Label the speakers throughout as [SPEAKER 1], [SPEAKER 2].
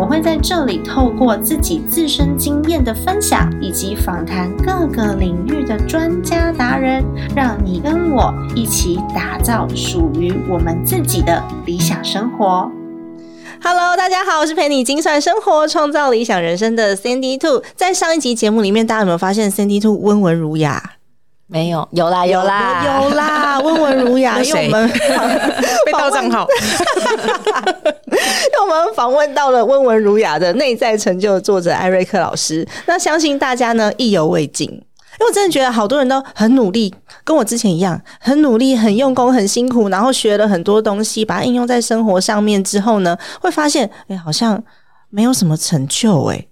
[SPEAKER 1] 我会在这里透过自己自身经验的分享，以及访谈各个领域的专家达人，让你跟我一起打造属于我们自己的理想生活。Hello，大家好，我是陪你精算生活、创造理想人生的 Sandy Two。在上一集节目里面，大家有没有发现 Sandy Two 温文儒雅？
[SPEAKER 2] 没有，有啦，有啦，
[SPEAKER 1] 有啦，温文儒雅。因为我们
[SPEAKER 3] 被盗账号，
[SPEAKER 1] 那我们访问到了温文儒雅的内在成就作者艾瑞克老师。那相信大家呢意犹未尽，因为我真的觉得好多人都很努力，跟我之前一样，很努力、很用功、很辛苦，然后学了很多东西，把它应用在生活上面之后呢，会发现，哎，好像没有什么成就，哎。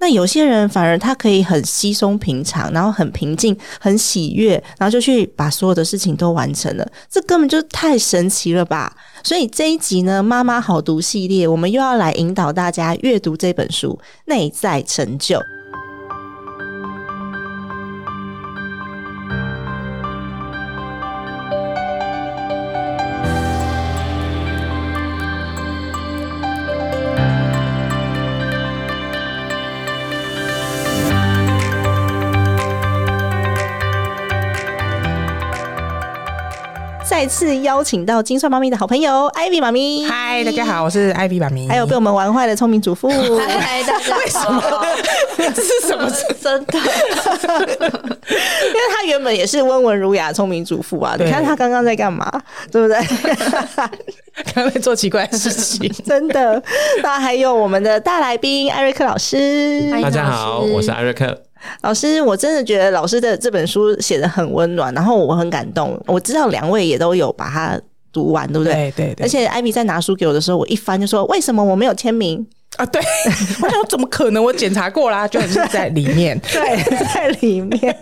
[SPEAKER 1] 那有些人反而他可以很稀松平常，然后很平静、很喜悦，然后就去把所有的事情都完成了，这根本就太神奇了吧！所以这一集呢，妈妈好读系列，我们又要来引导大家阅读这本书《内在成就》。再次邀请到金算妈咪的好朋友艾比妈咪。
[SPEAKER 3] 嗨，大家好，我是艾比妈咪。
[SPEAKER 1] 还有被我们玩坏的聪明主妇。
[SPEAKER 2] 嗨，大家
[SPEAKER 3] 为什么？这是什么？
[SPEAKER 2] 真的？
[SPEAKER 1] 因为他原本也是温文儒雅、聪明主妇啊。你看他刚刚在干嘛？对不对？
[SPEAKER 3] 刚刚在做奇怪的事情。
[SPEAKER 1] 真的。那还有我们的大来宾艾瑞克老师。
[SPEAKER 4] 大家好，我是艾瑞克。
[SPEAKER 1] 老师，我真的觉得老师的这本书写的很温暖，然后我很感动。我知道两位也都有把它读完，对不对？
[SPEAKER 3] 对对。
[SPEAKER 1] 而且艾米在拿书给我的时候，我一翻就说：“为什么我没有签名
[SPEAKER 3] 啊？”对，我想怎么可能？我检查过啦，就是在里面，
[SPEAKER 1] 对，在里面。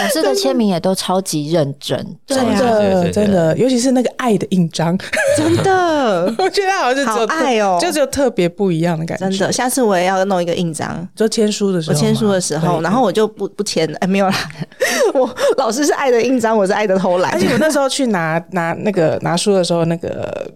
[SPEAKER 2] 老师的签名也都超级认真，
[SPEAKER 3] 真。的真的，尤其是那个爱的印章，
[SPEAKER 1] 真的，
[SPEAKER 3] 我觉得好像是
[SPEAKER 1] 好爱哦，
[SPEAKER 3] 就只有特别不一样的感觉。
[SPEAKER 1] 真的，下次我也要弄一个印章，
[SPEAKER 3] 就签书的时候，
[SPEAKER 1] 我签书的时候，然后我就不不签了。哎，没有啦，我老师是爱的印章，我是爱的偷懒。
[SPEAKER 3] 而且我那时候去拿拿那个拿书的时候，那个。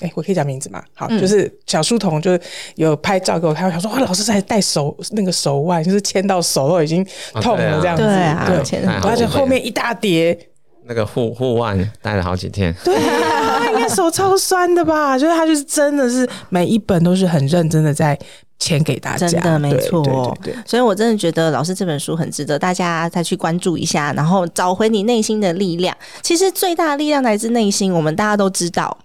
[SPEAKER 3] 哎，我可以讲名字吗？好，就是小书童，就是有拍照给我看。我想说，哇，老师在戴手那个手腕，就是牵到手都已经痛了这样子。
[SPEAKER 1] 对啊，
[SPEAKER 3] 对，而且后面一大叠
[SPEAKER 4] 那个护护腕戴了好几天。
[SPEAKER 3] 对啊，应该手超酸的吧？就是他就是真的是每一本都是很认真的在签给大家，
[SPEAKER 1] 真的没错。对，所以我真的觉得老师这本书很值得大家再去关注一下，然后找回你内心的力量。其实最大的力量来自内心，我们大家都知道。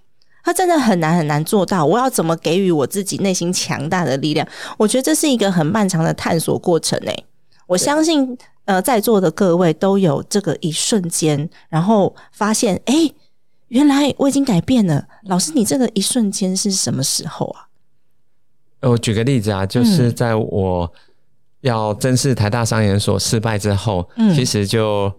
[SPEAKER 1] 他真的很难很难做到。我要怎么给予我自己内心强大的力量？我觉得这是一个很漫长的探索过程诶。我相信，呃，在座的各位都有这个一瞬间，然后发现，哎，原来我已经改变了。老师，你这个一瞬间是什么时候啊？
[SPEAKER 4] 我举个例子啊，就是在我要正式台大商研所失败之后，其实就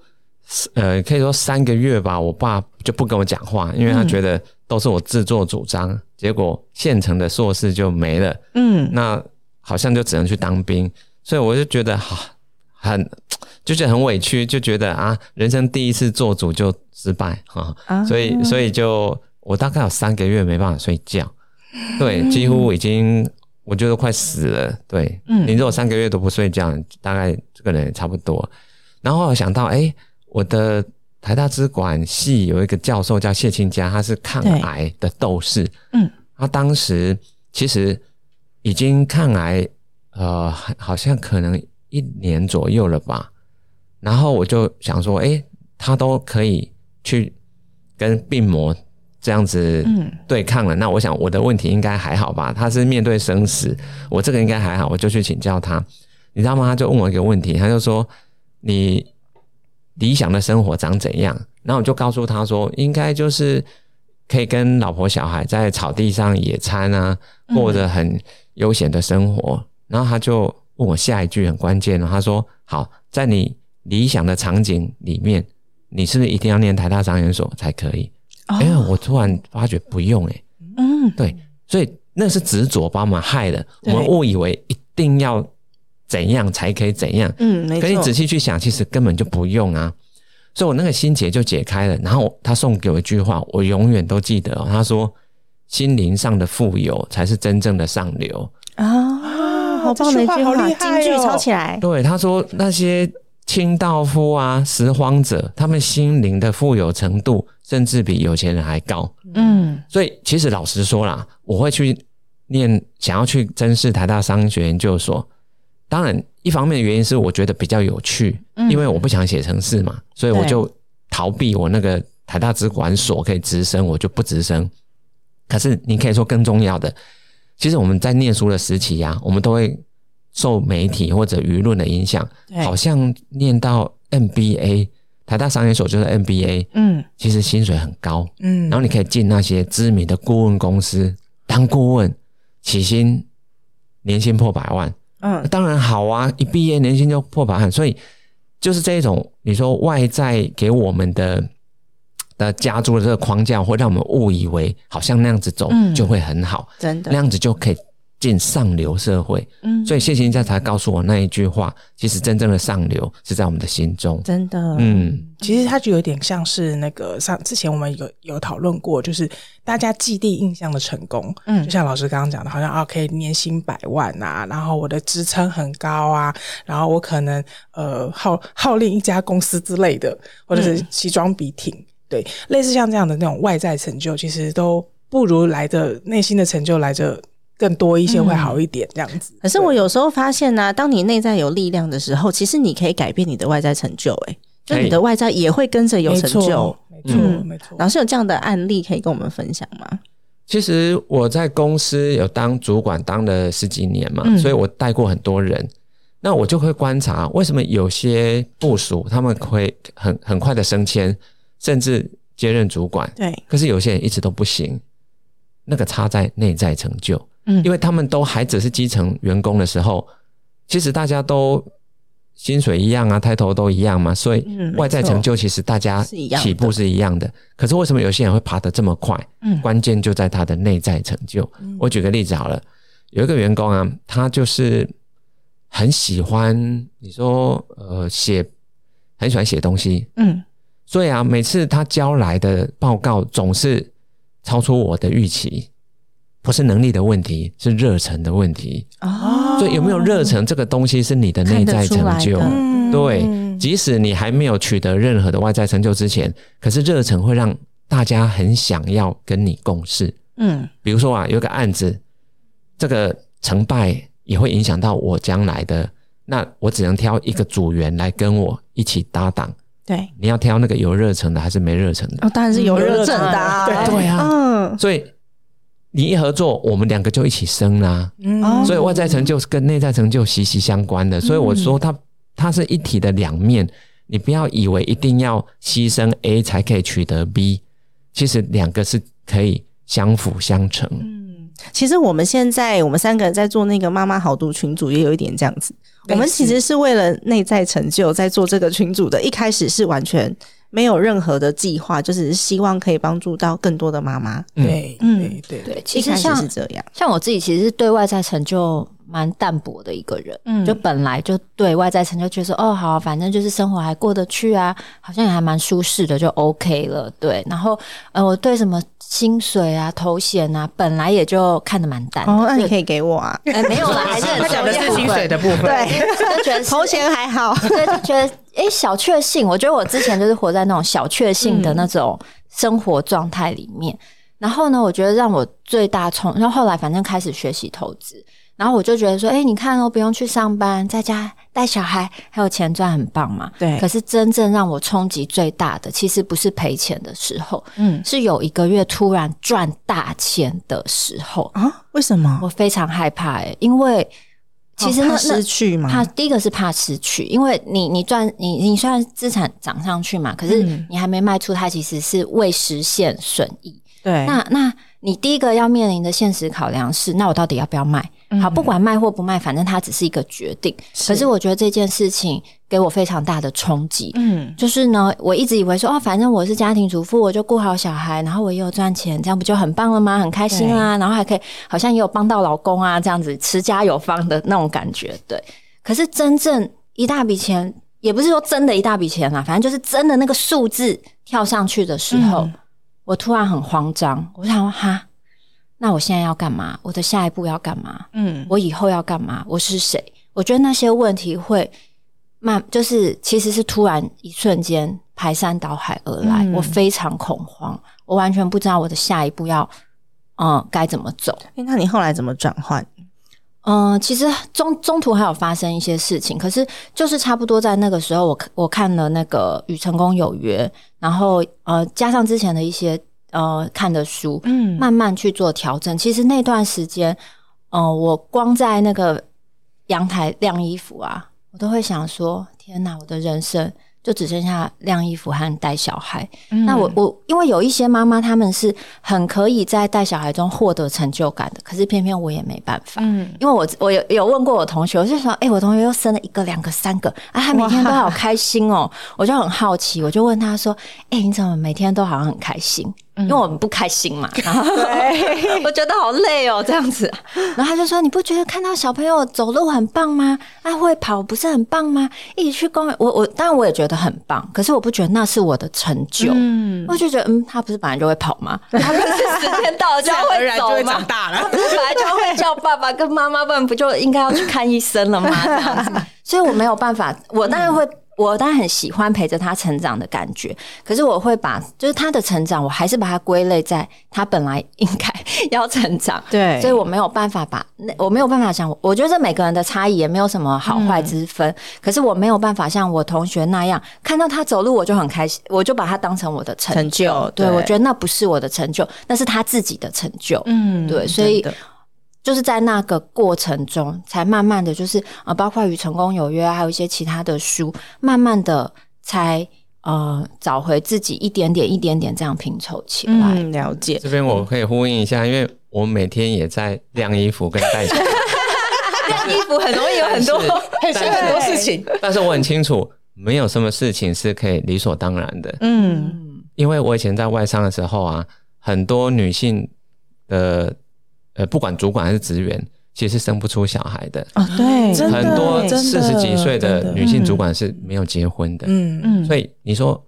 [SPEAKER 4] 呃，可以说三个月吧，我爸就不跟我讲话，因为他觉得。都是我自作主张，结果现成的硕士就没了。嗯，那好像就只能去当兵，所以我就觉得好很，就觉得很委屈，就觉得啊，人生第一次做主就失败哈，所以所以就我大概有三个月没办法睡觉，对，几乎已经我觉得快死了。对，嗯，你如果三个月都不睡觉，大概这个人也差不多。然后我想到，哎，我的。台大资管系有一个教授叫谢清佳，他是抗癌的斗士。嗯，他当时其实已经抗癌，呃，好像可能一年左右了吧。然后我就想说，哎，他都可以去跟病魔这样子对抗了，那我想我的问题应该还好吧？他是面对生死，我这个应该还好，我就去请教他。你知道吗？他就问我一个问题，他就说你。理想的生活长怎样？然后我就告诉他说，应该就是可以跟老婆小孩在草地上野餐啊，过着很悠闲的生活。然后他就问我下一句很关键了，他说：“好，在你理想的场景里面，你是不是一定要念台大商研所才可以？”哎、我突然发觉不用哎、
[SPEAKER 5] 嗯，
[SPEAKER 4] 对，所以那是执着把我们害了，我
[SPEAKER 5] 对
[SPEAKER 4] 们误以为一定要怎样才可以怎样，
[SPEAKER 5] 嗯，没
[SPEAKER 4] 可你，仔细去想，其实根本就不用啊。所以我那个心结就解开了。然后他送给我一句话，我永远都记得、哦。他说：“心灵上的富有才是真正的上流。
[SPEAKER 5] 啊，好棒的一句话，
[SPEAKER 3] 这好厉害
[SPEAKER 5] 京剧
[SPEAKER 3] 哦
[SPEAKER 5] 抄起来”，
[SPEAKER 4] 对，他说那些清道夫啊、拾荒者，他们心灵的富有程度，甚至比有钱人还高。
[SPEAKER 5] 嗯
[SPEAKER 4] 所以其实老实说啦，我会去念，想要去甄试台大商学研究所。当然，一方面的原因是我觉得比较有趣，
[SPEAKER 5] 嗯。
[SPEAKER 4] 因为我不想写程式嘛，所以我就逃避我那个台大资管所可以直升，我就不直升。可是你可以说更重要的，其实我们在念书的时期呀、我们都会受媒体或者舆论的影响，好像念到 MBA，台大商业所就是 MBA，
[SPEAKER 5] 嗯。
[SPEAKER 4] 其实薪水很高，
[SPEAKER 3] 嗯。
[SPEAKER 4] 然后你可以进那些知名的顾问公司当顾问，起薪年薪破百万，
[SPEAKER 5] 嗯，
[SPEAKER 4] 当然好啊，一毕业年薪就破百万，所以就是这一种你说外在给我们的的加注的这个框架，会让我们误以为好像那样子走
[SPEAKER 5] 嗯。
[SPEAKER 4] 就会很好，
[SPEAKER 5] 真的。
[SPEAKER 4] 那，样子就可以进上流社会。
[SPEAKER 5] 嗯，
[SPEAKER 4] 所以谢谢人家才告诉我那一句话，其实真正的上流是在我们的心中。
[SPEAKER 5] 真的，
[SPEAKER 4] 嗯，
[SPEAKER 3] 其实它就有点像是那个上之前我们有有讨论过，就是大家既定印象的成功，
[SPEAKER 5] 嗯
[SPEAKER 3] 就像老师刚刚讲的，好像啊可以年薪百万啊，然后我的职称很高啊，然后我可能呃号号令一家公司之类的，或者是西装笔挺，对，类似像这样的那种外在成就，其实都不如来的内心的成就来着更多一些，会好一点这样子。
[SPEAKER 5] 可是我有时候发现呢、当你内在有力量的时候，其实你可以改变你的外在成就、欸，就你的外在也会跟着有成就
[SPEAKER 3] 错。，没错，
[SPEAKER 5] 嗯
[SPEAKER 3] 没错。
[SPEAKER 5] 老师有这样的案例可以跟我们分享吗？
[SPEAKER 4] 其实我在公司有当主管当了十几年嘛，
[SPEAKER 5] 嗯
[SPEAKER 4] 所以我带过很多人。那我就会观察，为什么有些部署他们会很很快的升迁，甚至接任主管，
[SPEAKER 5] 对，
[SPEAKER 4] 可是有些人一直都不行。那个差在内在成就，
[SPEAKER 5] 嗯。
[SPEAKER 4] 因为他们都还只是基层员工的时候，其实大家都薪水一样啊，抬头都一样嘛，所以
[SPEAKER 5] 嗯
[SPEAKER 4] 外在成就其实大家起步是一样的。可是为什么有些人会爬得这么快？
[SPEAKER 5] 嗯。
[SPEAKER 4] 关键就在他的内在成就。我举个例子好了，有一个员工啊，他就是很喜欢你说呃写，很喜欢写东西，
[SPEAKER 5] 嗯。
[SPEAKER 4] 所以啊，每次他交来的报告总是超出我的预期，不是能力的问题，是热忱的问题。
[SPEAKER 5] 哦。
[SPEAKER 4] 所以有没有热忱这个东西是你的内在成就。对，即使你还没有取得任何的外在成就之前，可是热忱会让大家很想要跟你共事。
[SPEAKER 5] 嗯。
[SPEAKER 4] 比如说啊，有个案子，这个成败也会影响到我将来的，那我只能挑一个组员来跟我一起搭档。
[SPEAKER 5] 对，
[SPEAKER 4] 你要挑那个有热忱的还是没热忱的？
[SPEAKER 5] 哦，当然是有热忱的、啊，
[SPEAKER 3] 对
[SPEAKER 4] 对啊。
[SPEAKER 5] 嗯，
[SPEAKER 4] 所以你一合作，我们两个就一起升啦、
[SPEAKER 3] 嗯
[SPEAKER 5] 哦
[SPEAKER 4] 所以外在成就跟内在成就息息相关的。所以我说它它是一体的两面，你不要以为一定要牺牲 A 才可以取得 B，其实两个是可以相辅相成。
[SPEAKER 5] 嗯其实我们现在我们三个人在做那个妈妈好读群组，也有一点这样子。我们其实是为了内在成就在做这个群组的，一开始是完全没有任何的计划，就只是希望可以帮助到更多的妈妈。
[SPEAKER 3] 对，
[SPEAKER 5] 嗯
[SPEAKER 3] 对对
[SPEAKER 2] 其实像
[SPEAKER 5] 是这样，
[SPEAKER 2] 像我自己，其实是对外在成就蛮淡薄的一个人，
[SPEAKER 5] 嗯
[SPEAKER 2] 就本来就对外在成就觉得说，哦，好，反正就是生活还过得去啊，好像也还蛮舒适的，就 OK 了。对，然后呃，我对什么薪水啊、头衔啊，本来也就看得蛮淡的。
[SPEAKER 5] 哦，那你可以给我啊。
[SPEAKER 2] 哎没有啦，还是很
[SPEAKER 3] 他讲的是薪水的部分，
[SPEAKER 5] 对，
[SPEAKER 2] 就觉得
[SPEAKER 5] 头衔还好。
[SPEAKER 2] 对，就觉得诶小确幸。我觉得我之前就是活在那种小确幸的那种生活状态里面。然后呢，我觉得让我最大冲，然后后来反正开始学习投资，然后我就觉得说，诶，你看哦，不用去上班，在家带小孩，还有钱赚，很棒嘛。
[SPEAKER 5] 对
[SPEAKER 2] 可是真正让我冲击最大的，其实不是赔钱的时候，
[SPEAKER 5] 嗯
[SPEAKER 2] 是有一个月突然赚大钱的时候，
[SPEAKER 5] 啊，为什么？
[SPEAKER 2] 我非常害怕诶，因为其实那
[SPEAKER 5] 怕
[SPEAKER 2] 那
[SPEAKER 5] 失去吗？
[SPEAKER 2] 怕第一个是怕失去，因为你你赚你你虽然资产涨上去嘛，可是
[SPEAKER 5] 嗯
[SPEAKER 2] 你还没卖出，它其实是未实现损益。
[SPEAKER 1] 对，
[SPEAKER 2] 那那你第一个要面临的现实考量是，那我到底要不要卖？好，不管卖或不卖，反正它只是一个决定。可是我觉得这件事情给我非常大的冲击。
[SPEAKER 1] 嗯，
[SPEAKER 2] 就是呢，我一直以为说，哦，反正我是家庭主妇，我就顾好小孩，然后我也有赚钱，这样不就很棒了吗？很开心啊，然后还可以好像也有帮到老公啊，这样子持家有方的那种感觉。对，可是真正一大笔钱，也不是说真的一大笔钱啦，反正就是真的那个数字跳上去的时候，我突然很慌张，我想说哈。那我现在要干嘛？我的下一步要干嘛？嗯，我以后要干嘛？我是谁？我觉得那些问题会慢，就是其实是突然一瞬间排山倒海而来，我非常恐慌，我完全不知道我的下一步要嗯该怎么走。
[SPEAKER 1] 那你后来怎么转换？
[SPEAKER 2] 嗯，其实中中途还有发生一些事情，可是就是差不多在那个时候，我我看了那个《与成功有约》，然后呃加上之前的一些。呃，看的书，嗯，慢慢去做调整。其实那段时间，呃，我光在那个阳台晾衣服啊，我都会想说：天哪，我的人生。就只剩下晾衣服和带小孩。那我我因为有一些妈妈，他们是很可以在带小孩中获得成就感的，可是偏偏我也没办法。嗯，因为我我有有问过我同学，我就说，哎，我同学又生了一个、两个、三个，啊，他每天都好开心哦。我就很好奇，我就问他说，哎，你怎么每天都好像很开心？因为我们不开心嘛。然后我觉得好累哦，这样子。然后他就说，你不觉得看到小朋友走路很棒吗？啊，会跑不是很棒吗？一起去公园，我我当然我也觉得。很棒，可是我不觉得那是我的成就。嗯，我就觉得，嗯，他不是本来就会跑吗？他不是时间到了就会走吗？他不是本来就会叫爸爸跟妈妈，不然不就应该要去看医生了吗？这样子，所以我没有办法，我当然会。我当然很喜欢陪着他成长的感觉，可是我会把就是他的成长，我还是把它归类在他本来应该 要成长。
[SPEAKER 1] 对，
[SPEAKER 2] 所以我没有办法把那我没有办法想，我觉得每个人的差异也没有什么好坏之分。可是我没有办法像我同学那样看到他走路我就很开心，我就把他当成我的成就。对，我觉得那不是我的成就，那是他自己的成就。嗯，对，所以。就是在那个过程中，才慢慢的就是呃，包括与成功有约，还有一些其他的书，慢慢的才呃找回自己一点点、一点点这样拼凑起来。
[SPEAKER 1] 嗯，了解。
[SPEAKER 4] 这边我可以呼应一下，因为我每天也在晾衣服跟带
[SPEAKER 2] 晾衣服，很容易有很多
[SPEAKER 3] 很很多事情。
[SPEAKER 4] 但是我很清楚，没有什么事情是可以理所当然的。嗯，因为我以前在外商的时候啊，很多女性的。呃，不管主管还是职员，其实是生不出小孩的
[SPEAKER 1] 啊。对，
[SPEAKER 4] 很多四十几岁的女性主管是没有结婚的。嗯嗯，所以你说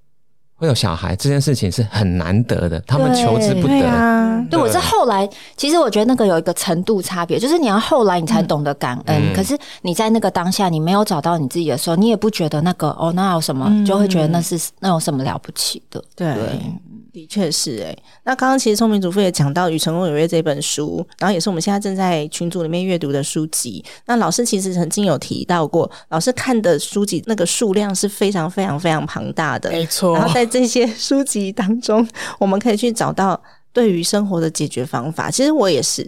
[SPEAKER 4] 会有小孩这件事情是很难得的，他们求之不得。
[SPEAKER 2] 对，我是后来，其实我觉得那个有一个程度差别，就是你要后来你才懂得感恩。可是你在那个当下，你没有找到你自己的时候，你也不觉得那个哦，那有什么，就会觉得那是那有什么了不起的？
[SPEAKER 1] 对。的确是哎，那刚刚其实聪明主妇也讲到《与成功有约》这本书，然后也是我们现在正在群组里面阅读的书籍。那老师其实曾经有提到过，老师看的书籍那个数量是非常非常非常庞大的，
[SPEAKER 3] 没错。
[SPEAKER 1] 然后在这些书籍当中，我们可以去找到对于生活的解决方法。其实我也是，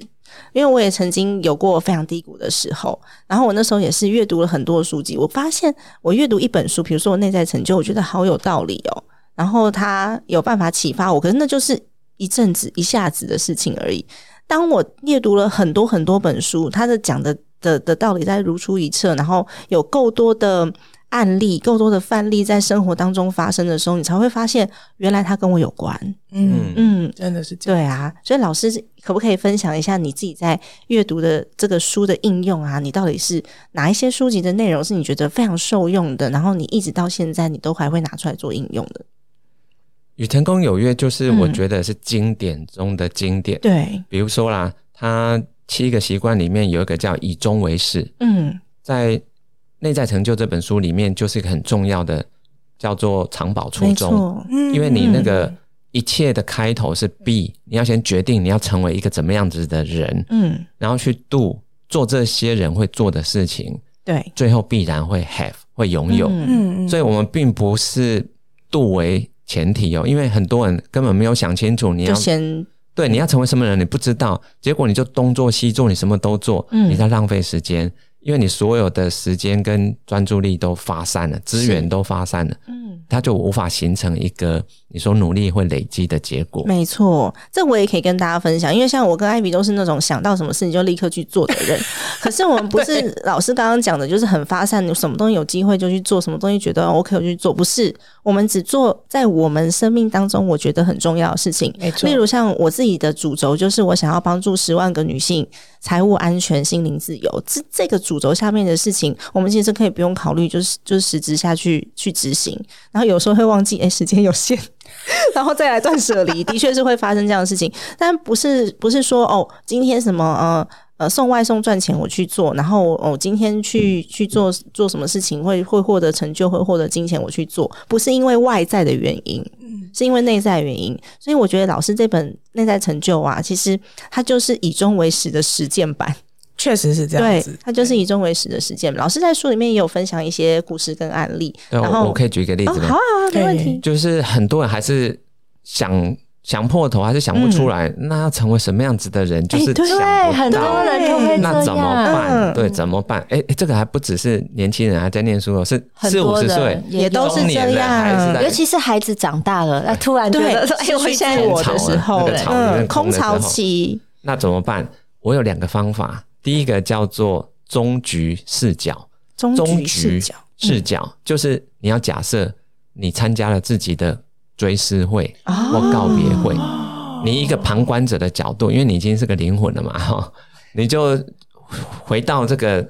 [SPEAKER 1] 因为我也曾经有过非常低谷的时候，然后我那时候也是阅读了很多书籍，我发现我阅读一本书，比如说我内在成就，我觉得好有道理哦。然后他有办法启发我，可是那就是一阵子、一下子的事情而已。当我阅读了很多很多本书，他的讲的的的道理在如出一辙，然后有够多的案例、够多的范例在生活当中发生的时候，你才会发现原来他跟我有关。
[SPEAKER 3] 嗯嗯，真的是这
[SPEAKER 1] 样。对啊，所以老师可不可以分享一下你自己在阅读的这个书的应用啊？你到底是哪一些书籍的内容是你觉得非常受用的？然后你一直到现在你都还会拿出来做应用的？
[SPEAKER 4] 与成功有约，就是我觉得是经典中的经典。
[SPEAKER 1] 对，
[SPEAKER 4] 比如说啦，他七个习惯里面有一个叫以终为始。嗯，在内在成就这本书里面，就是一个很重要的，叫做藏宝初衷。嗯，因为你那个一切的开头是 be，你要先决定你要成为一个怎么样子的人。嗯，然后去 do 做这些人会做的事情。
[SPEAKER 1] 对，
[SPEAKER 4] 最后必然会 have 会拥有。嗯嗯，所以我们并不是 do 为。前提哦，因为很多人根本没有想清楚，你要
[SPEAKER 1] 先
[SPEAKER 4] 对你要成为什么人，你不知道，结果你就东做西做，你什么都做，你在浪费时间。因为你所有的时间跟专注力都发散了，资源都发散了，
[SPEAKER 1] 嗯，
[SPEAKER 4] 它就无法形成一个你说努力会累积的结果。
[SPEAKER 1] 没错，这我也可以跟大家分享，因为像我跟艾比都是那种想到什么事情就立刻去做的人。可是我们不是老师刚刚讲的，就是很发散，什么东西有机会就去做，什么东西觉得 OK 我就去做，不是我们只做在我们生命当中我觉得很重要的事情。
[SPEAKER 3] 没错
[SPEAKER 1] 例如像我自己的主轴就是我想要帮助十万个女性财务安全、心灵自由，这这个主轴下面的事情，我们其实可以不用考虑，就是就是实质下去去执行。然后有时候会忘记，哎，时间有限。然后再来断舍离，的确是会发生这样的事情，但不是不是说哦，今天什么呃呃送外送赚钱我去做，然后哦今天去去做做什么事情会会获得成就，会获得金钱我去做，不是因为外在的原因，是因为内在原因。所以我觉得老师这本内在成就啊，其实它就是以终为始的实践版。
[SPEAKER 3] 确实是这样
[SPEAKER 1] 对
[SPEAKER 3] 子，，
[SPEAKER 1] 它就是以终为始的实践。老师在书里面也有分享一些故事跟案例，
[SPEAKER 4] 对，
[SPEAKER 1] 然后
[SPEAKER 4] 我我可以举一个例
[SPEAKER 1] 哦
[SPEAKER 4] 子吗？
[SPEAKER 1] 好啊，没问题。
[SPEAKER 4] 就是很多人还是想想破头，还是想不出来，那要成为什么样子的人，就是想
[SPEAKER 2] 对，
[SPEAKER 4] 不
[SPEAKER 2] 很多
[SPEAKER 4] 到。
[SPEAKER 2] 人都会
[SPEAKER 4] 那怎么。办？
[SPEAKER 1] 嗯
[SPEAKER 4] 对，怎么办？哎、哎这个还不只是年轻人还在念书哦，是四五十岁
[SPEAKER 1] 也都是这样
[SPEAKER 2] 尤其是孩子长大了，那突然觉
[SPEAKER 1] 对
[SPEAKER 2] 得说，，哎，我现在
[SPEAKER 1] 自我的时候，
[SPEAKER 4] 那个草那个
[SPEAKER 1] 嗯，空巢
[SPEAKER 4] 空的时候
[SPEAKER 1] 期，
[SPEAKER 4] 那怎么办？我有两个方法，第一个叫做终局视角，
[SPEAKER 1] 终
[SPEAKER 4] 终
[SPEAKER 1] 局视角，
[SPEAKER 4] 视角就是你要假设你参加了自己的追思会或告别会，你一个旁观者的角度，因为你已经是个灵魂了嘛，哈，你就回到这个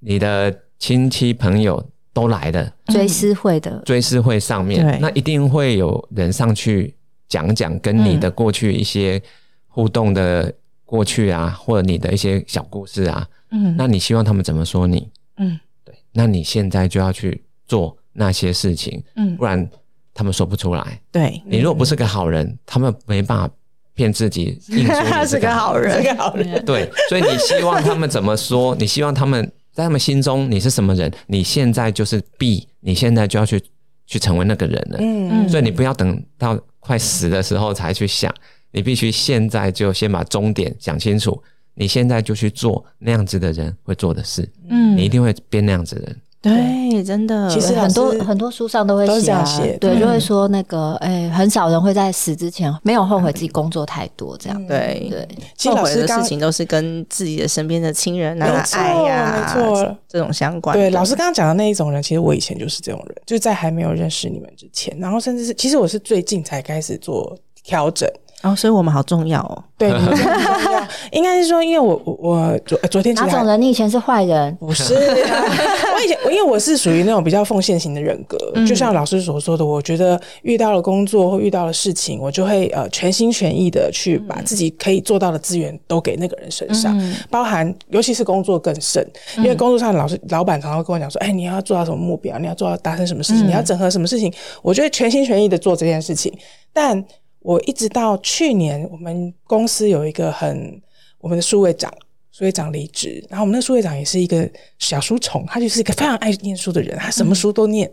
[SPEAKER 4] 你的亲戚朋友都来了
[SPEAKER 2] 追思会的，
[SPEAKER 4] 追思会上面，那一定会有人上去讲讲跟你的过去一些互动的过去啊，或者你的一些小故事啊，
[SPEAKER 1] 嗯
[SPEAKER 4] 那你希望他们怎么说你？
[SPEAKER 1] 嗯
[SPEAKER 4] 对，那你现在就要去做那些事情，
[SPEAKER 1] 嗯
[SPEAKER 4] 不，然他们说不出来。
[SPEAKER 1] 对，
[SPEAKER 4] 你如果不是个好人，他们没办法骗自己，硬说你
[SPEAKER 1] 是个好人
[SPEAKER 3] 是个好人，
[SPEAKER 4] 对，所以你希望他们怎么说？你希望他们在他们心中你是什么人？你现在就是 B，，你现在就要去去成为那个人了。
[SPEAKER 3] 嗯，
[SPEAKER 4] 所以你不要等到快死的时候才去想，你必须现在就先把终点想清楚。你现在就去做那样子的人会做的事，
[SPEAKER 1] 嗯
[SPEAKER 4] 你一定会变那样子的人。
[SPEAKER 1] 对，真的，
[SPEAKER 3] 其实
[SPEAKER 2] 很多很多书上都会
[SPEAKER 3] 这
[SPEAKER 2] 写啊
[SPEAKER 3] 样写
[SPEAKER 2] 对，就会说那个，哎，很少人会在死之前没有后悔自己工作太多这样。
[SPEAKER 1] 对
[SPEAKER 2] 对，
[SPEAKER 3] 其实
[SPEAKER 1] 后
[SPEAKER 3] 老师刚
[SPEAKER 1] 悔的事情都是跟自己的身边的亲人啊、爱呀、
[SPEAKER 3] 没错
[SPEAKER 1] 这种相关的。
[SPEAKER 3] 对，老师刚刚讲的那一种人，其实我以前就是这种人，就在还没有认识你们之前，然后甚至是，其实我是最近才开始做调整。
[SPEAKER 1] 哦，所以我们好重要哦。
[SPEAKER 3] 对，你们真的很重要 应该是说，因为我我我昨昨天
[SPEAKER 2] 哪种人？你以前是坏人，
[SPEAKER 3] 不是，我以前因为我是属于那种比较奉献型的人格，就像老师所说的，我觉得遇到了工作或遇到了事情，我就会呃全心全意的去把自己可以做到的资源都给那个人身上，包含尤其是工作更甚，因为工作上老师老板常常会跟我讲说，哎，你要做到什么目标，你要做到达成什么事情，你要整合什么事情，我就会全心全意的做这件事情，但我一直到去年，我们公司有一个很我们的数位长。数位长离职，然后我们那个数位长也是一个小书虫，他就是一个非常爱念书的人，他什么书都念。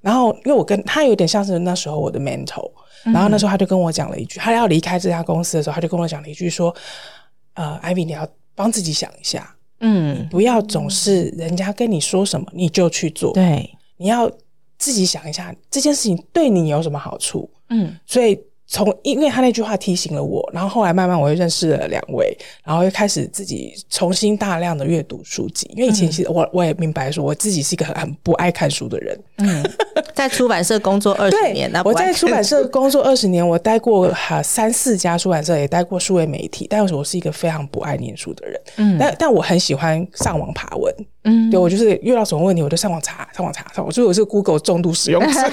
[SPEAKER 3] 然后因为我跟他有点像是那时候我的 mentor，然后那时候他就跟我讲了一句，他要离开这家公司的时候，他就跟我讲了一句说：“呃，艾比，你要帮自己想一下，
[SPEAKER 1] 嗯，
[SPEAKER 3] 不要总是人家跟你说什么你就去做，
[SPEAKER 1] 对，
[SPEAKER 3] 你要自己想一下这件事情对你有什么好处。”
[SPEAKER 1] 嗯
[SPEAKER 3] 所以从因为他那句话提醒了我，然后后来慢慢我又认识了两位，然后又开始自己重新大量的阅读书籍。因为以前其实我我也明白说我自己是一个很很不爱看书的人。
[SPEAKER 1] 嗯，在出版社工作二十年，那，
[SPEAKER 3] 我在出版社工作二十年，我待过哈三四家出版社，也待过数位媒体，但是我是一个非常不爱念书的人。
[SPEAKER 1] 嗯
[SPEAKER 3] 但但我很喜欢上网爬文。
[SPEAKER 1] 嗯。
[SPEAKER 3] 对我就是遇到什么问题，我就上网查，上网查，上网，所以我是 Google 重度使用者。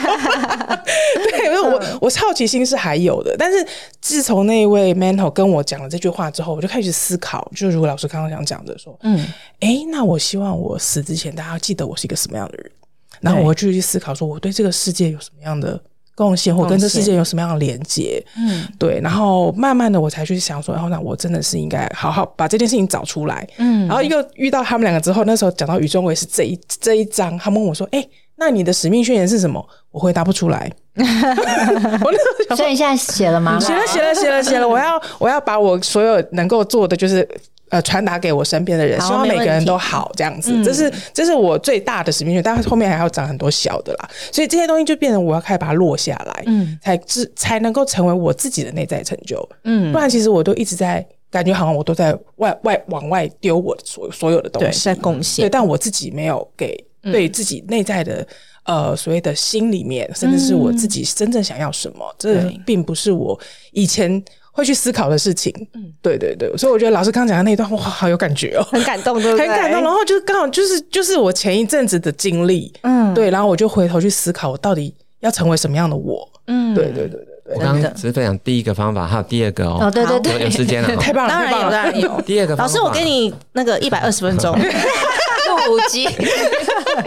[SPEAKER 3] 对，因为我我好奇心是还有的，但是自从那一位 mentor 跟我讲了这句话之后，我就开始思考，就如果老师刚刚想讲的说，
[SPEAKER 1] 嗯。
[SPEAKER 3] 诶，那我希望我死之前，大家记得我是一个什么样的人，然后我会去去思考，说我对这个世界有什么样的贡献，或跟这世界有什么样的连接。
[SPEAKER 1] 嗯
[SPEAKER 3] 对，然后慢慢的我才去想说，然后，那我真的是应该好好把这件事情找出来。
[SPEAKER 1] 嗯
[SPEAKER 3] 然后又遇到他们两个之后，那时候讲到宇中伟是这一这一章，他们问我说：“哎、那你的使命宣言是什么？”我回答不出来。我那时候，
[SPEAKER 2] 所以你现在写了吗？
[SPEAKER 3] 写了写了写了写了，我要我要把我所有能够做的，就是呃传达给我身边的人，希望每个人都好这样子。
[SPEAKER 1] 嗯
[SPEAKER 3] 这是这是我最大的使命，但后面还要长很多小的啦。所以这些东西就变成我要开始把它落下来，
[SPEAKER 1] 嗯
[SPEAKER 3] 才知才能够成为我自己的内在成就。
[SPEAKER 1] 嗯
[SPEAKER 3] 不，然其实我都一直在感觉好像我都在外外往外丢我的所所有的东
[SPEAKER 1] 对，
[SPEAKER 3] 西，
[SPEAKER 1] 在贡
[SPEAKER 3] 对，
[SPEAKER 1] 献，
[SPEAKER 3] 但我自己没有给
[SPEAKER 1] 嗯
[SPEAKER 3] 对自己内在的。呃，所谓的心里面，甚至是我自己真正想要什么，这并不是我以前会去思考的事情。
[SPEAKER 1] 嗯
[SPEAKER 3] 对对对，所以我觉得老师刚讲的那一段，哇，好有感觉哦，
[SPEAKER 1] 很感动，对不对？
[SPEAKER 3] 很感动。然后就刚好就是就是我前一阵子的经历，
[SPEAKER 1] 嗯，
[SPEAKER 3] 对，然后我就回头去思考，我到底要成为什么样的我。
[SPEAKER 1] 嗯，
[SPEAKER 3] 对对对对对，
[SPEAKER 4] 我刚
[SPEAKER 1] 的
[SPEAKER 4] 刚只是分享第一个方法，还有第二个哦。
[SPEAKER 2] 哦，对对对，
[SPEAKER 4] 有有时间 了哦。
[SPEAKER 3] 太棒了，
[SPEAKER 1] 当然有，当然有。
[SPEAKER 4] 第二个方法，
[SPEAKER 1] 老师，我给你那个一百二十分钟，
[SPEAKER 2] 录五集，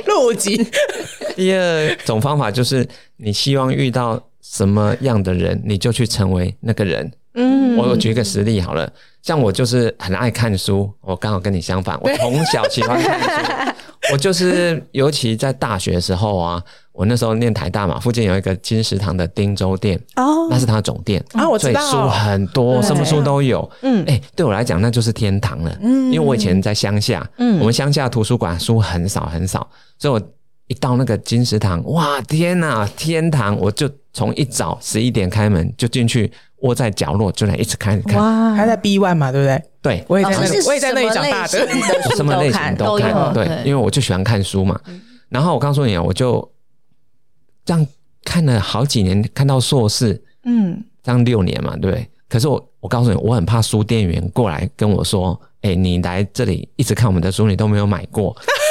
[SPEAKER 3] 录五集，
[SPEAKER 4] 第二种方法就是，你希望遇到什么样的人，你就去成为那个人。
[SPEAKER 1] 嗯
[SPEAKER 4] 我我举一个实例好了，像我就是很爱看书，我刚好跟你相反，我从小喜欢看书。我就是，尤其在大学的时候啊，我那时候念台大嘛，附近有一个金石堂的丁州店，
[SPEAKER 1] 哦
[SPEAKER 4] 那是它的总店
[SPEAKER 3] 啊我知道
[SPEAKER 4] 所以书很多，什么书都有。
[SPEAKER 1] 嗯
[SPEAKER 4] 哎、对我来讲那就是天堂了。嗯，因为我以前在乡下，
[SPEAKER 1] 嗯
[SPEAKER 4] 我们乡下图书馆书很少很少，所以我一到那个金石堂，哇，天哪，天堂！我就从一早十一点开门就进去，窝在角落就来一直看看。
[SPEAKER 1] 哇，
[SPEAKER 3] 还在 B one 嘛，对不对？
[SPEAKER 4] 对，
[SPEAKER 3] 我也在那里，
[SPEAKER 1] 老师是
[SPEAKER 3] 我也在那里长大的。
[SPEAKER 1] 什么类型的书
[SPEAKER 4] 什么类型
[SPEAKER 1] 看
[SPEAKER 4] 都看，对因为我就喜欢看书嘛。然后我告诉你啊，我就这样看了好几年，看到硕士，
[SPEAKER 1] 嗯，
[SPEAKER 4] 这样六年嘛，对不对？可是我我告诉你，我很怕书店员过来跟我说：“哎、你来这里一直看我们的书，你都没有买过。”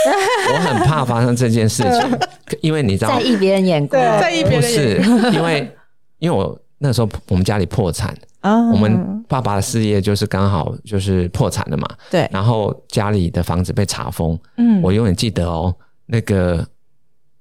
[SPEAKER 4] 我很怕发生这件事情，因为你知道
[SPEAKER 2] 在，意别人眼光，
[SPEAKER 3] 在意别
[SPEAKER 4] 不
[SPEAKER 3] 人眼
[SPEAKER 4] 是因为因为我那时候我们家里破产，
[SPEAKER 1] 啊。
[SPEAKER 4] 我们爸爸的事业就是刚好就是破产了嘛，
[SPEAKER 1] 对，
[SPEAKER 4] 然后家里的房子被查封，
[SPEAKER 1] 嗯。
[SPEAKER 4] 我永远记得哦，那个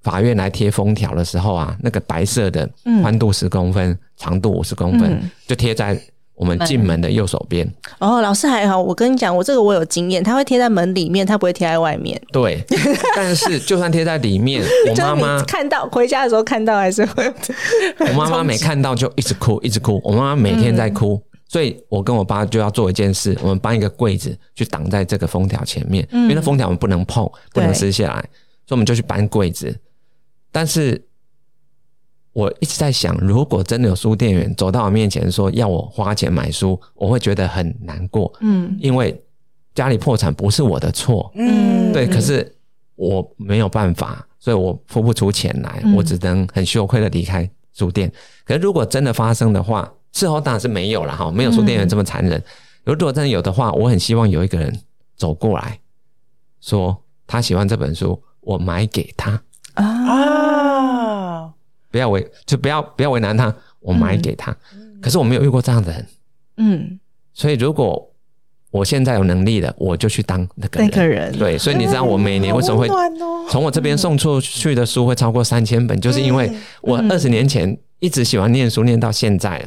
[SPEAKER 4] 法院来贴封条的时候啊，那个白色的
[SPEAKER 1] 嗯。
[SPEAKER 4] 宽度十公分，长度五十公分，
[SPEAKER 1] 嗯。
[SPEAKER 4] 就贴在我们进门的右手边。
[SPEAKER 1] 哦，老师还好，我跟你讲，我这个我有经验，它会贴在门里面，它不会贴在外面。
[SPEAKER 4] 对，但是就算贴在里面，我妈妈
[SPEAKER 1] 看到回家的时候看到还是会，
[SPEAKER 4] 我妈妈没看到就一直哭，一直哭。我妈妈每天在哭，
[SPEAKER 1] 嗯
[SPEAKER 4] 所以我跟我爸就要做一件事，我们搬一个柜子去挡在这个封条前面，
[SPEAKER 1] 嗯
[SPEAKER 4] 因为那封条我们不能碰，不能
[SPEAKER 1] 对
[SPEAKER 4] 撕下来，所以我们就去搬柜子。但是我一直在想，如果真的有书店员走到我面前说要我花钱买书，我会觉得很难过，
[SPEAKER 1] 嗯。
[SPEAKER 4] 因为家里破产不是我的错，
[SPEAKER 1] 嗯。
[SPEAKER 4] 对，可是我没有办法，所以我付不出钱来，
[SPEAKER 1] 嗯。
[SPEAKER 4] 我只能很羞愧的离开书店。可是如果真的发生的话，事后当然是没有了哈，没有书店员这么残忍。如果真的有的话，我很希望有一个人走过来说他喜欢这本书，我买给他，
[SPEAKER 1] 啊，
[SPEAKER 3] 啊，
[SPEAKER 4] 不要为就不要不要为难他，我买给他。可是我没有遇过这样的人，
[SPEAKER 1] 嗯，
[SPEAKER 4] 所以如果我现在有能力了，我就去当那个人。
[SPEAKER 1] 那个人，
[SPEAKER 4] 对，所以你知道我每年为什么会从我这边送出去的书会超过三千本，就是因为我二十年前一直喜欢念书，念到现在，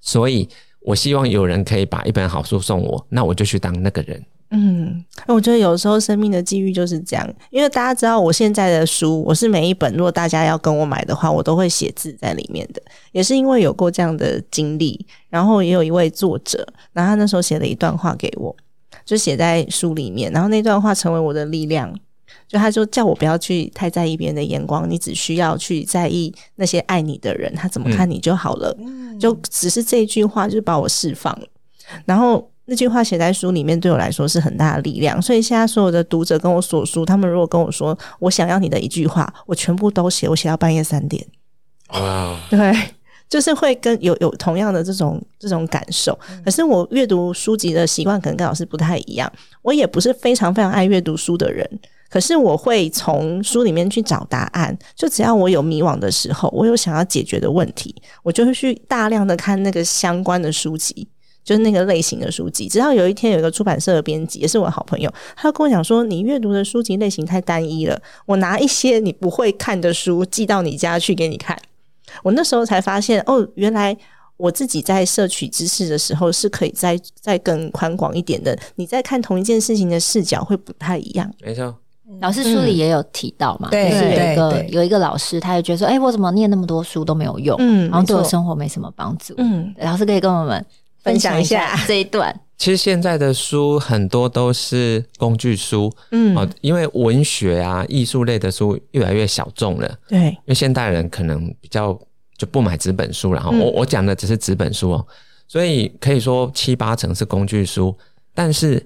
[SPEAKER 4] 所以我希望有人可以把一本好书送我，那我就去当那个人。
[SPEAKER 1] 嗯，我觉得有时候生命的际遇就是这样，因为大家知道我现在的书，我是每一本，如果大家要跟我买的话，我都会写字在里面的，也是因为有过这样的经历，然后也有一位作者，然后他那时候写了一段话给我，就写在书里面，然后那段话成为我的力量。就他就叫我不要去太在意别人的眼光，你只需要去在意那些爱你的人，他怎么看你就好了。就只是这一句话，就是把我释放了。然后那句话写在书里面，对我来说是很大的力量。所以现在所有的读者跟我所书，他们如果跟我说我想要你的一句话，我全部都写，我写到半夜三点。
[SPEAKER 4] 哇，
[SPEAKER 1] 对，就是会跟有有同样的这种这种感受。可是我阅读书籍的习惯可能跟老师不太一样，我也不是非常非常爱阅读书的人。可是我会从书里面去找答案，就只要我有迷惘的时候，我有想要解决的问题，我就会去大量的看那个相关的书籍，就是那个类型的书籍。直到有一天有一个出版社的编辑，也是我的好朋友，他就跟我讲说：“你阅读的书籍类型太单一了，我拿一些你不会看的书寄到你家去给你看。”我那时候才发现，哦，原来我自己在摄取知识的时候是可以再再更宽广一点的。你在看同一件事情的视角会不太一样。
[SPEAKER 4] 没错，
[SPEAKER 2] 老师书里也有提到嘛，
[SPEAKER 3] 对
[SPEAKER 2] 就是有一
[SPEAKER 3] 对对
[SPEAKER 2] 个有一个老师，他就觉得说，哎、我怎么念那么多书都没有用，
[SPEAKER 1] 嗯
[SPEAKER 2] 然后对我生活没什么帮助。
[SPEAKER 1] 嗯，
[SPEAKER 2] 老师可以跟我们
[SPEAKER 1] 分享一下
[SPEAKER 2] 这一段，
[SPEAKER 4] 其实现在的书很多都是工具书，
[SPEAKER 1] 嗯
[SPEAKER 4] 哦，因为文学啊、艺术类的书越来越小众了。
[SPEAKER 1] 对，
[SPEAKER 4] 因为现代人可能比较就不买纸本书了，然后
[SPEAKER 1] 嗯
[SPEAKER 4] 我我讲的只是纸本书哦，所以可以说七八成是工具书，但是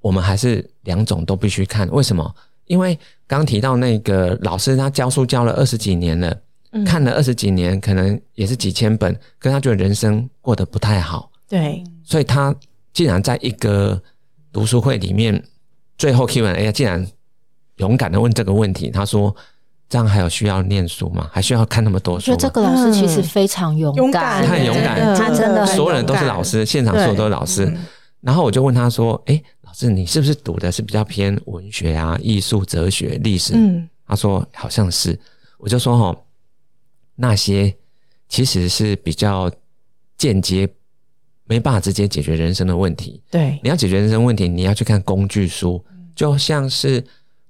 [SPEAKER 4] 我们还是两种都必须看。为什么？因为刚提到那个老师，他教书教了二十几年了，
[SPEAKER 1] 嗯
[SPEAKER 4] 看了二十几年，可能也是几千本，可是他觉得人生过得不太好，
[SPEAKER 1] 对，
[SPEAKER 4] 所以他竟然在一个读书会里面，最后 Q&A 竟然勇敢的问这个问题，他说：“这样还有需要念书吗？还需要看那么多书吗？”
[SPEAKER 2] 我觉得这个老师其实非常勇
[SPEAKER 3] 勇
[SPEAKER 2] 敢，
[SPEAKER 3] 敢
[SPEAKER 4] 他很勇敢
[SPEAKER 2] 他真的很
[SPEAKER 4] 所有人都是老师，现场所有都是老师。然后我就问他说：“诶，老师，你是不是读的是比较偏文学啊、艺术、哲学、历史？”
[SPEAKER 1] 嗯
[SPEAKER 4] 他说：“好像是。”我就说：“哈，那些其实是比较间接，没办法直接解决人生的问题。
[SPEAKER 1] 对，
[SPEAKER 4] 你要解决人生问题，你要去看工具书，就像是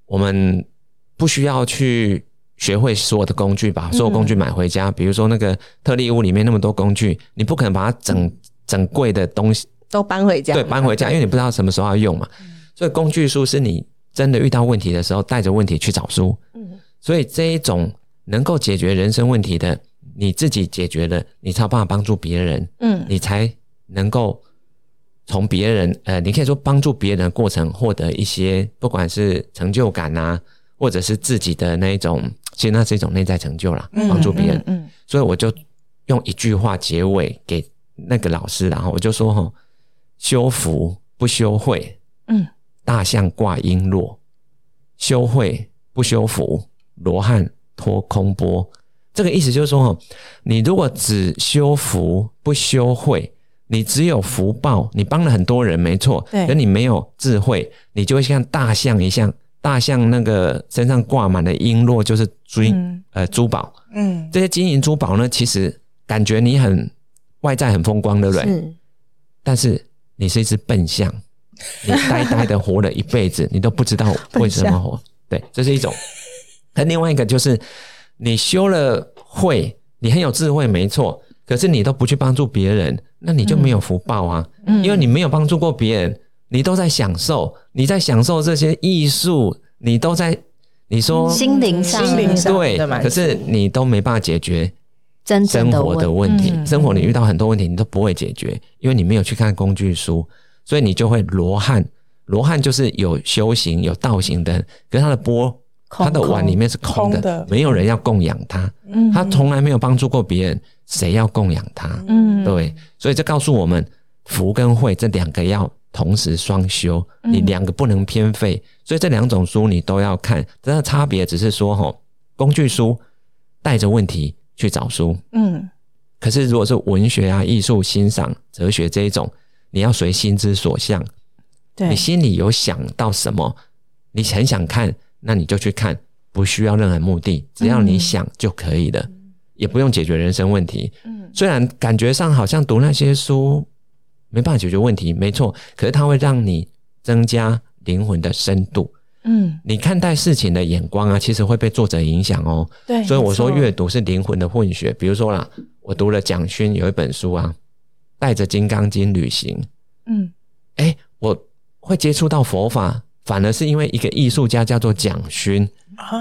[SPEAKER 4] 我们不需要去学会所有的工具，把所有工具买回家。比如说那个特例屋里面那么多工具，你不可能把它整整柜的东西
[SPEAKER 1] 都搬回家，
[SPEAKER 4] 对搬回家，因为你不知道什么时候要用嘛。所以工具书是你真的遇到问题的时候，带着问题去找书。
[SPEAKER 1] 嗯
[SPEAKER 4] 所以这一种能够解决人生问题的，你自己解决了，你才有办法帮助别人。
[SPEAKER 1] 嗯
[SPEAKER 4] 你才能够从别人呃，你可以说帮助别人的过程获得一些，不管是成就感啊，或者是自己的那一种，其实那是一种内在成就啦，帮助别人。
[SPEAKER 1] 嗯
[SPEAKER 4] 所以我就用一句话结尾给那个老师，然后我就说哈，修福不修慧，
[SPEAKER 1] 嗯，
[SPEAKER 4] 大象挂璎珞，修慧不修福，罗汉托空波。这个意思就是说，哈，你如果只修福不修慧，你只有福报，你帮了很多人，没错，
[SPEAKER 1] 对
[SPEAKER 4] 可你没有智慧，你就会像大象一样，大象那个身上挂满了璎珞，就是珠、
[SPEAKER 1] 嗯
[SPEAKER 4] 呃珠宝。
[SPEAKER 3] 嗯，
[SPEAKER 4] 这些金银珠宝呢，其实感觉你很外在很风光，对不对？
[SPEAKER 1] 是
[SPEAKER 4] 但是你是一只笨象，你呆呆的活了一辈子，你都不知道为什么活。对，这是一种。那另外一个就是你修了慧，你很有智慧，没错。可是你都不去帮助别人，那你就没有福报啊，
[SPEAKER 1] 嗯。
[SPEAKER 4] 因为你没有帮助过别人，你都在享受，你在享受这些艺术，你都在你说
[SPEAKER 2] 心灵上。
[SPEAKER 3] 心灵上
[SPEAKER 4] 对可是你都没办法解决
[SPEAKER 2] 真正的
[SPEAKER 4] 生活的
[SPEAKER 2] 问
[SPEAKER 4] 问题，
[SPEAKER 1] 嗯。
[SPEAKER 4] 生活你遇到很多问题，你都不会解决，因为你没有去看工具书，所以你就会罗汉。罗汉就是有修行、有道行的人，可是他的钵、
[SPEAKER 2] 空
[SPEAKER 4] 他的碗里面是空的，
[SPEAKER 3] 空的。
[SPEAKER 4] 没有人要供养他，
[SPEAKER 1] 嗯。
[SPEAKER 4] 他从来没有帮助过别人，谁要供养他？
[SPEAKER 1] 嗯。
[SPEAKER 4] 对，所以这告诉我们，福跟慧这两个要同时双修，
[SPEAKER 1] 嗯。
[SPEAKER 4] 你两个不能偏废，所以这两种书你都要看。真的差别只是说，吼，工具书带着问题去找书，
[SPEAKER 1] 嗯。
[SPEAKER 4] 可是如果是文学啊、艺术欣赏、哲学这一种，你要随心之所向，
[SPEAKER 1] 对。
[SPEAKER 4] 你心里有想到什么，你很想看，那你就去看，不需要任何目的，只要你想就可以了，也不用解决人生问题。
[SPEAKER 1] 嗯
[SPEAKER 4] 虽然感觉上好像读那些书没办法解决问题，没错，可是它会让你增加灵魂的深度。
[SPEAKER 1] 嗯
[SPEAKER 4] 你看待事情的眼光啊，其实会被作者影响哦。
[SPEAKER 1] 对，
[SPEAKER 4] 所以我说阅读是灵魂的混血。比如说啦，我读了蒋勋有一本书啊，带着《金刚经》旅行。
[SPEAKER 1] 嗯
[SPEAKER 4] 哎，我会接触到佛法，反而是因为一个艺术家叫做蒋勋，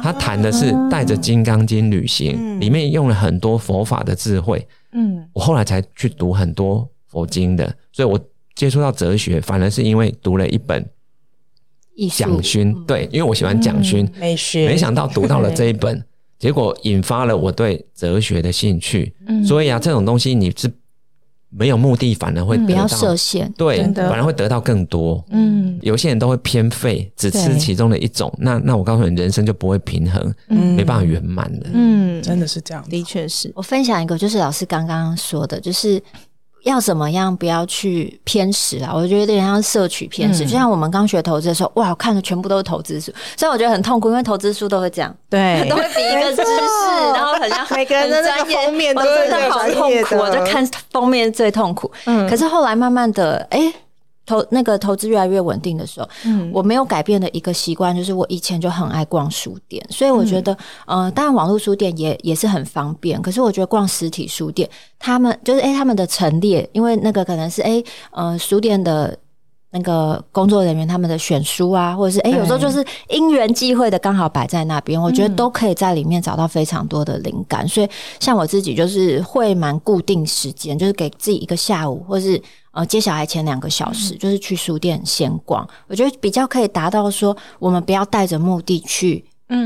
[SPEAKER 4] 他谈的是带着《金刚经》旅行，
[SPEAKER 3] 嗯。
[SPEAKER 4] 里面用了很多佛法的智慧。
[SPEAKER 1] 嗯。
[SPEAKER 4] 我后来才去读很多佛经的，所以我接触到哲学，反而是因为读了一本蒋勋，对，因为我喜欢蒋勋，
[SPEAKER 3] 美学，
[SPEAKER 4] 没想到读到了这一本，结果引发了我对哲学的兴趣。
[SPEAKER 1] 嗯。
[SPEAKER 4] 所以啊，这种东西你是没有目的，反而会
[SPEAKER 2] 不要
[SPEAKER 4] 得到
[SPEAKER 2] 设限。
[SPEAKER 4] 对，反而会得到更多。
[SPEAKER 1] 嗯
[SPEAKER 4] 有些人都会偏废，只吃其中的一种，那那我告诉你，人生就不会平衡，
[SPEAKER 1] 嗯
[SPEAKER 4] 没办法圆满的。
[SPEAKER 1] 嗯，
[SPEAKER 3] 真的是这样。
[SPEAKER 1] 的确是，
[SPEAKER 2] 我分享一个，就是老师刚刚说的，就是要怎么样不要去偏食啊。我觉得有点像摄取偏食，
[SPEAKER 1] 嗯。
[SPEAKER 2] 就像我们刚学投资的时候，哇，我看的全部都是投资书，所以我觉得很痛苦，因为投资书都会这样，
[SPEAKER 1] 对，
[SPEAKER 2] 都会比一个知识，然后很像
[SPEAKER 1] 每个人的那面
[SPEAKER 2] 我
[SPEAKER 1] 都是
[SPEAKER 2] 真的好痛苦，我
[SPEAKER 1] 的
[SPEAKER 2] 就看封面最痛苦。
[SPEAKER 1] 嗯。
[SPEAKER 2] 可是后来慢慢的，哎、投那个投资越来越稳定的时候，
[SPEAKER 1] 嗯。
[SPEAKER 2] 我没有改变的一个习惯，就是我以前就很爱逛书店，所以我觉得，
[SPEAKER 1] 嗯
[SPEAKER 2] 呃，当然网络书店也也是很方便，可是我觉得逛实体书店，他们就是哎、他们的陈列，因为那个可能是哎、呃，书店的那个工作人员他们的选书啊，或者是诶，有时候就是因缘际会的刚好摆在那边，我觉得都可以在里面找到非常多的灵感。所以像我自己就是会蛮固定时间，就是给自己一个下午，或是呃接小孩前两个小时，就是去书店闲逛。我觉得比较可以达到说，我们不要带着目的去。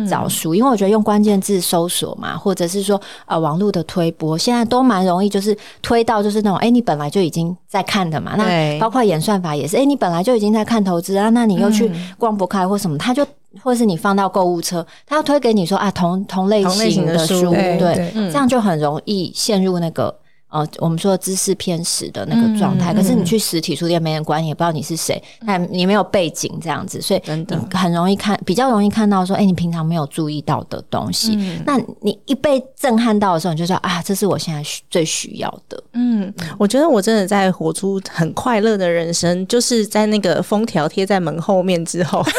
[SPEAKER 2] 找书，因为我觉得用关键字搜索嘛，或者是说呃网络的推播，现在都蛮容易，就是推到就是那种，哎，你本来就已经在看的嘛。那包括演算法也是，哎，你本来就已经在看投资啊，那你又去逛不开或什么，他就或是你放到购物车，他要推给你说啊同同类型的书，对，这样就很容易陷入那个。呃，我们说知识偏食的那个状态，可是你去实体书店没人管你，也不知道你是谁，那你没有背景这样子，所以很容易看，比较容易看到说，哎，你平常没有注意到的东西，那你一被震撼到的时候，你就说啊，这是我现在最需要的。
[SPEAKER 1] 嗯，我觉得我真的在活出很快乐的人生，就是在那个封条贴在门后面之后。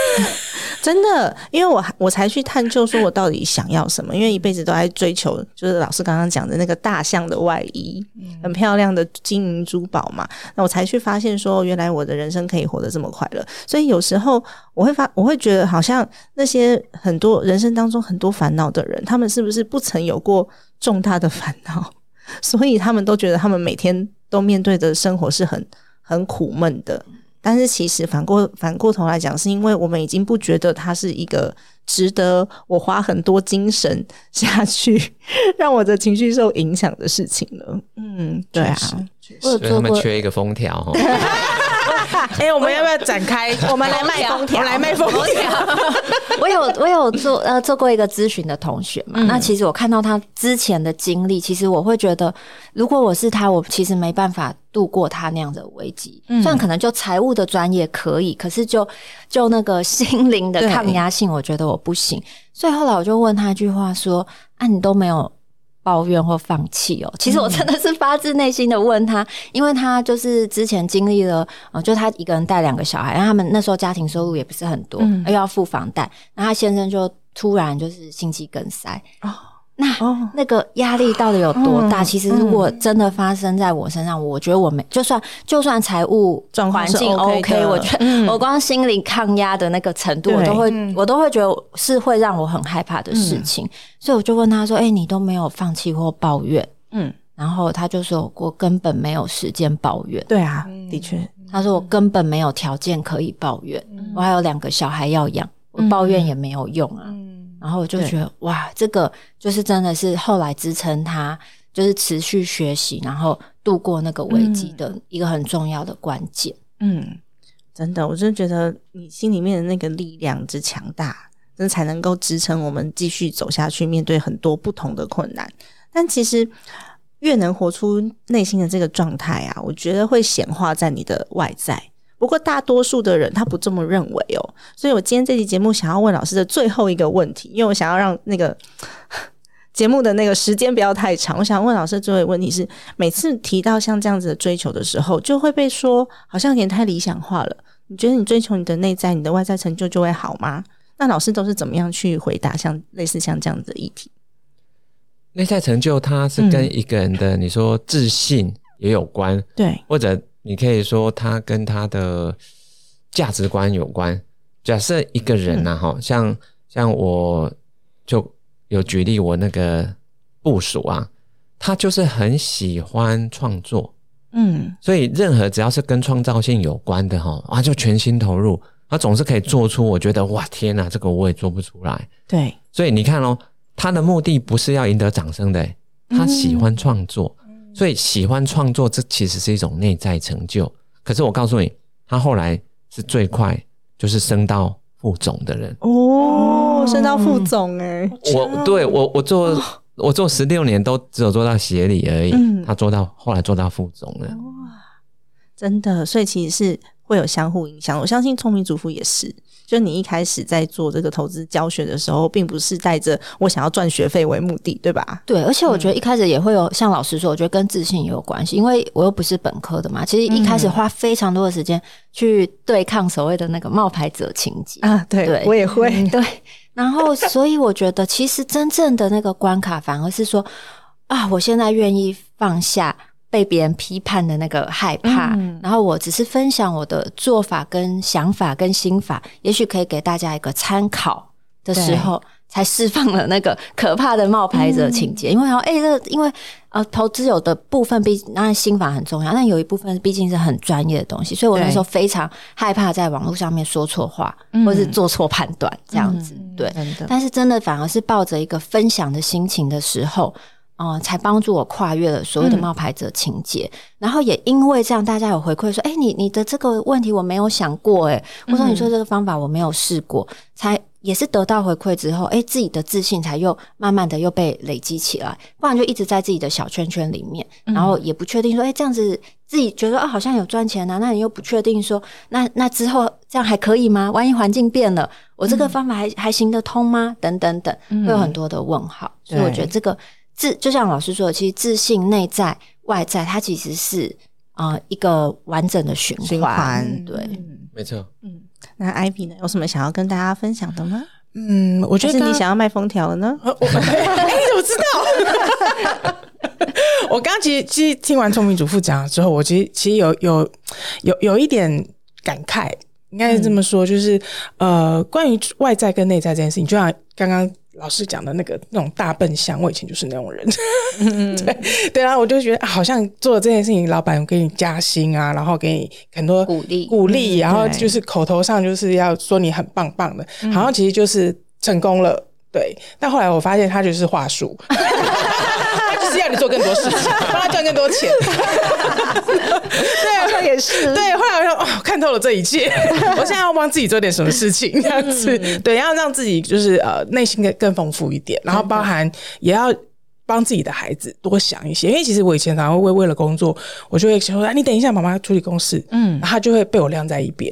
[SPEAKER 1] 真的，因为我我才去探究，说我到底想要什么。因为一辈子都在追求，就是老师刚刚讲的那个大象的外衣，很漂亮的金银珠宝嘛。那我才去发现，说原来我的人生可以活得这么快乐。所以有时候我会发，我会觉得好像那些很多人生当中很多烦恼的人，他们是不是不曾有过重大的烦恼？所以他们都觉得他们每天都面对的生活是很很苦闷的。但是其实反过反过头来讲，是因为我们已经不觉得它是一个值得我花很多精神下去，让我的情绪受影响的事情了。嗯，对啊，
[SPEAKER 4] 所以他们缺一个封条。
[SPEAKER 3] 哎，我们要不要展开？
[SPEAKER 1] 我们来卖封条，
[SPEAKER 3] 来卖封条。
[SPEAKER 2] 我有我有做呃做过一个咨询的同学嘛？那其实我看到他之前的经历，其实我会觉得，如果我是他，我其实没办法度过他那样的危机。虽然可能就财务的专业可以，可是就就那个心灵的抗压性，我觉得我不行。所以后来我就问他一句话说：“啊，你都没有。”抱怨或放弃哦，其实我真的是发自内心的问他，因为他就是之前经历了，呃，就他一个人带两个小孩，然后他们那时候家庭收入也不是很多，又要付房贷，然后他先生就突然就是心肌梗塞那那个压力到底有多大？其实如果真的发生在我身上，我觉得我没就算就算财务环境 OK，我觉得我光心理抗压的那个程度，我都会我都会觉得是会让我很害怕的事情。所以我就问他说：“哎，你都没有放弃或抱怨？”嗯，然后他就说：“我根本没有时间抱怨。”
[SPEAKER 1] 对啊，的确，
[SPEAKER 2] 他说我根本没有条件可以抱怨，我还有两个小孩要养，我抱怨也没有用啊。然后我就觉得哇，这个就是真的是后来支撑他，就是持续学习，然后度过那个危机的一个很重要的关键。
[SPEAKER 1] 嗯，真的，我真的觉得你心里面的那个力量之强大，真才能够支撑我们继续走下去，面对很多不同的困难。但其实越能活出内心的这个状态啊，我觉得会显化在你的外在。不过大多数的人他不这么认为哦，所以我今天这期节目想要问老师的最后一个问题，因为我想要让那个 节目的那个时间不要太长，我想问老师最后一个问题是：每次提到像这样子的追求的时候，就会被说好像有点太理想化了。你觉得你追求你的内在，你的外在成就就会好吗？那老师都是怎么样去回答像类似像这样子的议题？
[SPEAKER 4] 内在成就，它是跟一个人的你说自信也有关，
[SPEAKER 1] 对，
[SPEAKER 4] 或者。你可以说他跟他的价值观有关。假设一个人呐，哈，像像我就有举例，我那个部署啊，他就是很喜欢创作，嗯，所以任何只要是跟创造性有关的哈，啊，就全心投入。他总是可以做出，我觉得哇，天哪，这个我也做不出来。
[SPEAKER 1] 对，
[SPEAKER 4] 所以你看哦，他的目的不是要赢得掌声的，他喜欢创作。所以喜欢创作，这其实是一种内在成就。可是我告诉你，他后来是最快就是升到副总的人
[SPEAKER 1] 哦，升到副总哎！
[SPEAKER 4] 我对我我做 我做十六年都只有做到协理而已，他做到后来做到副总了哇！
[SPEAKER 1] 真的，所以其实是会有相互影响。我相信聪明主妇也是。就你一开始在做这个投资教学的时候，并不是带着我想要赚学费为目的，对吧？
[SPEAKER 2] 对，而且我觉得一开始也会有像老师说，我觉得跟自信也有关系，因为我又不是本科的嘛。其实一开始花非常多的时间去对抗所谓的那个冒牌者情节
[SPEAKER 1] 啊，对，我也会
[SPEAKER 2] 对。然后，所以我觉得其实真正的那个关卡，反而是说啊，我现在愿意放下。被别人批判的那个害怕，然后我只是分享我的做法、跟想法、跟心法，也许可以给大家一个参考的时候，才释放了那个可怕的冒牌者情节。因为然后，哎，这因为呃，投资有的部分毕当然心法很重要，但有一部分毕竟是很专业的东西，所以我那时候非常害怕在网络上面说错话，或是做错判断这样子。对，但是真的反而是抱着一个分享的心情的时候。哦，才帮助我跨越了所有的冒牌者情节，然后也因为这样，大家有回馈说：“哎，你你的这个问题我没有想过，哎，或者说你说这个方法我没有试过，才也是得到回馈之后，哎，自己的自信才又慢慢的又被累积起来，不然就一直在自己的小圈圈里面，然后也不确定说，哎，这样子自己觉得哦好像有赚钱啊，那你又不确定说，那那之后这样还可以吗？万一环境变了，我这个方法还还行得通吗？等等等，会有很多的问号，所以我觉得这个。自就像老师说的，其实自信内在外在，它其实是啊一个完整的循环。对，
[SPEAKER 4] 没错。
[SPEAKER 1] 嗯，那 IP 呢，有什么想要跟大家分享的吗？
[SPEAKER 3] 嗯，我觉得
[SPEAKER 1] 你想要卖封条了呢。
[SPEAKER 3] 哎，我知道。我刚其实其实听完聪明主妇讲之后，我其实其实有有有有一点感慨，应该是这么说，就是呃，关于外在跟内在这件事情，就像刚刚。老师讲的那个那种大笨象，我以前就是那种人，对对啊，我就觉得好像做了这件事情，老板给你加薪啊，然后给你很多
[SPEAKER 2] 鼓励。
[SPEAKER 3] 鼓励，然后就是口头上就是要说你很棒棒的，好像其实就是成功了，对。但后来我发现他就是话术。是要你做更多事情，帮他赚更多钱。对，
[SPEAKER 1] 也是。
[SPEAKER 3] 对，后来我说哦，看透了这一切，我现在要帮自己做点什么事情，这样子。对，要让自己就是呃内心更更丰富一点，然后包含也要帮自己的孩子多想一些。因为其实我以前常常会为了工作，我就会说：“哎，你等一下，妈妈处理公事。”嗯，然后他就会被我晾在一边。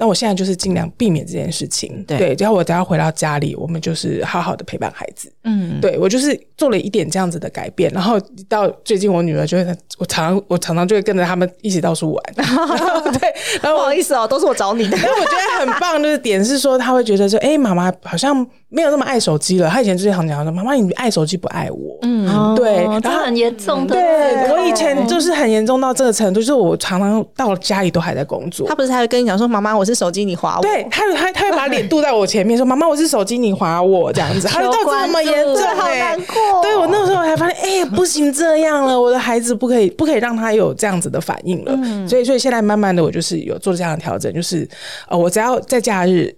[SPEAKER 3] 那我现在就是尽量避免这件事情，对，只要我只要回到家里，我们就是好好的陪伴孩子，嗯，对我就是做了一点这样子的改变，然后到最近我女儿就会，我常我常常就会跟着他们一起到处玩，对，然后
[SPEAKER 1] 不好意思哦，都是我找你的，
[SPEAKER 3] 但我觉得很棒，就是点是说他会觉得说，哎，妈妈好像没有那么爱手机了，他以前就是常讲说，妈妈你爱手机不爱我，嗯，对，
[SPEAKER 2] 然后很严重的，
[SPEAKER 3] 对我以前就是很严重到这个程度，就是我常常到了家里都还在工作，
[SPEAKER 1] 他不是还会跟你讲说，妈妈我是。手机你划我，
[SPEAKER 3] 对他他他会把脸嘟在我前面说：“妈妈，我是手机你划我这样子。”他到这么严重，
[SPEAKER 1] 好难过。
[SPEAKER 3] 对我那时候还发现，哎，不行这样了，我的孩子不可以不可以让他有这样子的反应了。所以所以现在慢慢的，我就是有做这样的调整，就是呃，我只要在假日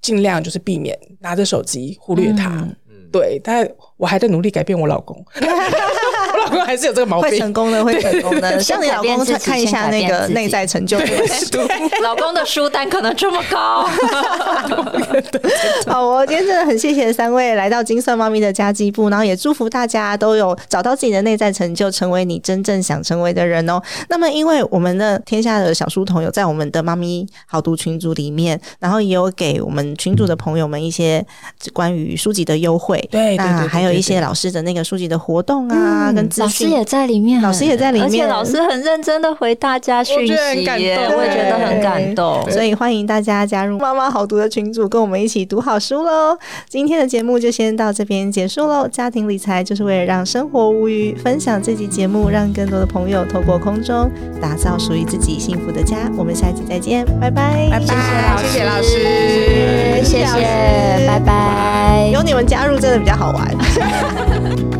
[SPEAKER 3] 尽量就是避免拿着手机忽略他。对，但我还在努力改变我老公。老 公还是有这个毛病，
[SPEAKER 1] 会成功的，会成功的。像你老公看一下那个内在成就书，
[SPEAKER 2] 老公的书单可能这么高。
[SPEAKER 1] 好，我今天真的很谢谢三位来到金色猫咪的家计部，然后也祝福大家都有找到自己的内在成就，成为你真正想成为的人哦。那么，因为我们的天下的小书童有在我们的猫咪好读群组里面，然后也有给我们群组的朋友们一些关于书籍的优惠，
[SPEAKER 3] 对，
[SPEAKER 1] 那还有一些老师的那个书籍的活动啊，跟
[SPEAKER 2] 老师也在里面，
[SPEAKER 1] 老师也在里面，而
[SPEAKER 2] 且老师很认真的回大家讯息，我也觉得很感动。
[SPEAKER 1] 所以欢迎大家加入妈妈好读的群组，跟我们一起读好书喽。今天的节目就先到这边结束喽。家庭理财就是为了让生活无虞，分享这集节目，让更多的朋友透过空中打造属于自己幸福的家。我们下期再见，拜拜，
[SPEAKER 3] 拜拜，谢谢老师，
[SPEAKER 2] 谢谢，拜拜。
[SPEAKER 1] 有你们加入真的比较好玩。